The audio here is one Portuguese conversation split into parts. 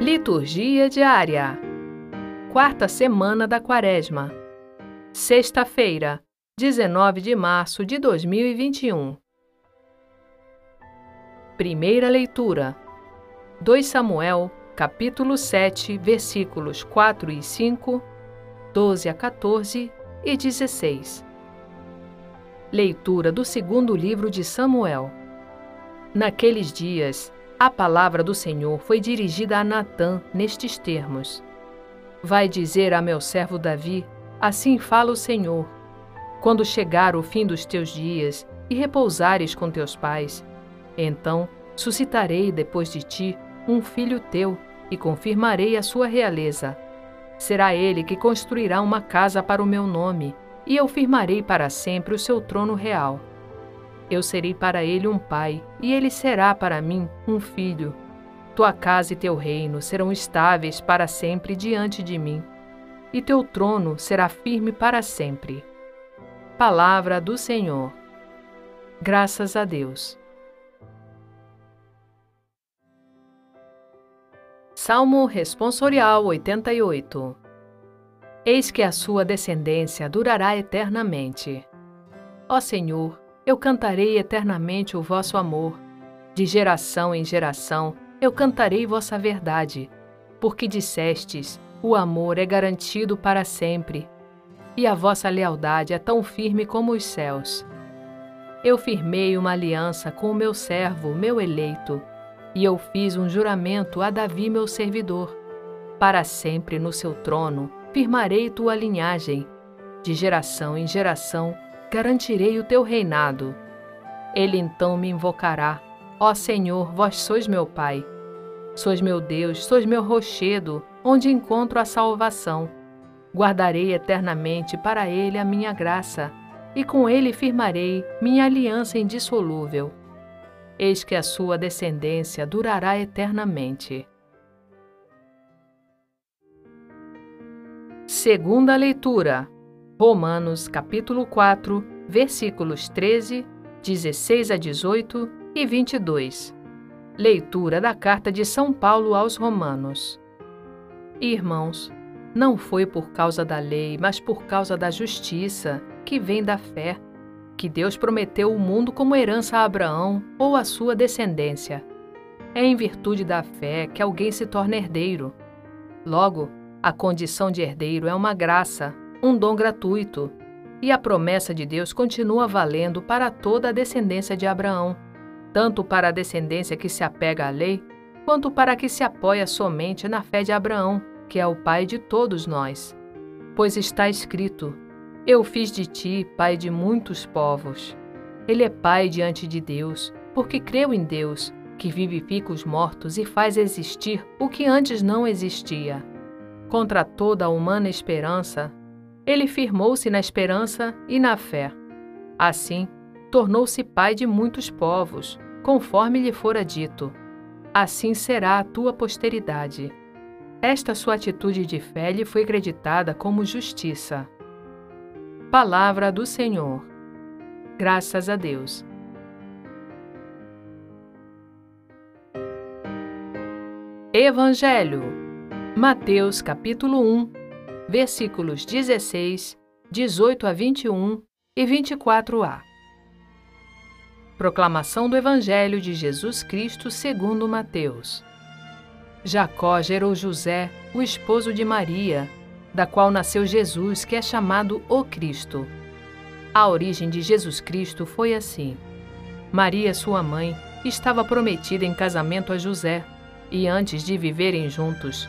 Liturgia diária. Quarta semana da Quaresma. Sexta-feira, 19 de março de 2021. Primeira leitura. 2 Samuel, capítulo 7, versículos 4 e 5, 12 a 14 e 16. Leitura do segundo livro de Samuel. Naqueles dias, a palavra do Senhor foi dirigida a Natã nestes termos: Vai dizer a meu servo Davi: Assim fala o Senhor. Quando chegar o fim dos teus dias e repousares com teus pais, então suscitarei depois de ti um filho teu e confirmarei a sua realeza. Será ele que construirá uma casa para o meu nome, e eu firmarei para sempre o seu trono real. Eu serei para ele um pai, e ele será para mim um filho. Tua casa e teu reino serão estáveis para sempre diante de mim, e teu trono será firme para sempre. Palavra do Senhor. Graças a Deus. Salmo Responsorial 88 Eis que a sua descendência durará eternamente. Ó Senhor, eu cantarei eternamente o vosso amor. De geração em geração eu cantarei vossa verdade, porque dissestes: o amor é garantido para sempre, e a vossa lealdade é tão firme como os céus. Eu firmei uma aliança com o meu servo, meu eleito, e eu fiz um juramento a Davi, meu servidor. Para sempre no seu trono firmarei tua linhagem. De geração em geração garantirei o teu reinado. Ele então me invocará: Ó Senhor, vós sois meu Pai. Sois meu Deus, sois meu rochedo, onde encontro a salvação. Guardarei eternamente para ele a minha graça, e com ele firmarei minha aliança indissolúvel. Eis que a sua descendência durará eternamente. Segunda leitura. Romanos capítulo 4, versículos 13, 16 a 18 e 22. Leitura da carta de São Paulo aos Romanos. Irmãos, não foi por causa da lei, mas por causa da justiça, que vem da fé, que Deus prometeu o mundo como herança a Abraão ou a sua descendência. É em virtude da fé que alguém se torna herdeiro. Logo, a condição de herdeiro é uma graça, um dom gratuito, e a promessa de Deus continua valendo para toda a descendência de Abraão, tanto para a descendência que se apega à lei, quanto para a que se apoia somente na fé de Abraão, que é o pai de todos nós. Pois está escrito: Eu fiz de ti pai de muitos povos. Ele é pai diante de Deus, porque creu em Deus, que vivifica os mortos e faz existir o que antes não existia. Contra toda a humana esperança, ele firmou-se na esperança e na fé. Assim, tornou-se pai de muitos povos, conforme lhe fora dito: Assim será a tua posteridade. Esta sua atitude de fé lhe foi acreditada como justiça. Palavra do Senhor. Graças a Deus. Evangelho. Mateus capítulo 1 versículos 16, 18 a 21 e 24a. Proclamação do Evangelho de Jesus Cristo segundo Mateus. Jacó gerou José, o esposo de Maria, da qual nasceu Jesus, que é chamado o Cristo. A origem de Jesus Cristo foi assim. Maria, sua mãe, estava prometida em casamento a José, e antes de viverem juntos,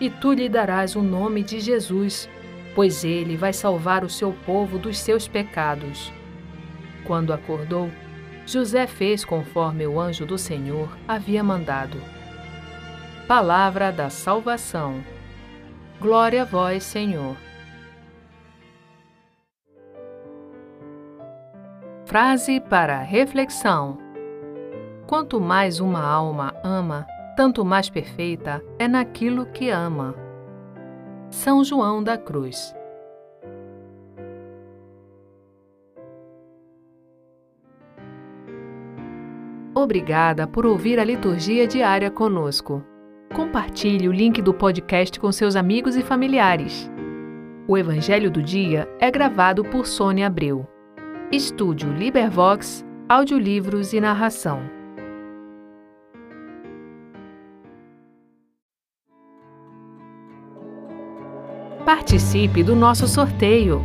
e tu lhe darás o nome de Jesus, pois ele vai salvar o seu povo dos seus pecados. Quando acordou, José fez conforme o anjo do Senhor havia mandado. Palavra da salvação. Glória a vós, Senhor. Frase para reflexão: Quanto mais uma alma ama, tanto mais perfeita é naquilo que ama. São João da Cruz. Obrigada por ouvir a liturgia diária conosco. Compartilhe o link do podcast com seus amigos e familiares. O Evangelho do Dia é gravado por Sônia Abreu. Estúdio Libervox, audiolivros e narração. Participe do nosso sorteio.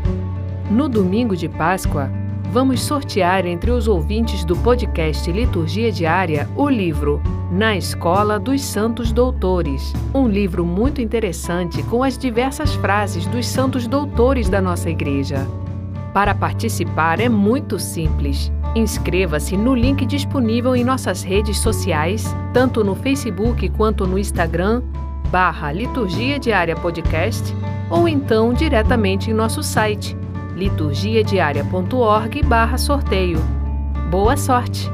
No domingo de Páscoa, vamos sortear entre os ouvintes do podcast Liturgia Diária o livro Na Escola dos Santos Doutores, um livro muito interessante com as diversas frases dos santos doutores da nossa igreja. Para participar é muito simples. Inscreva-se no link disponível em nossas redes sociais, tanto no Facebook quanto no Instagram, barra Liturgia Diária Podcast, ou então diretamente em nosso site liturgiadiaria.org barra sorteio. Boa sorte!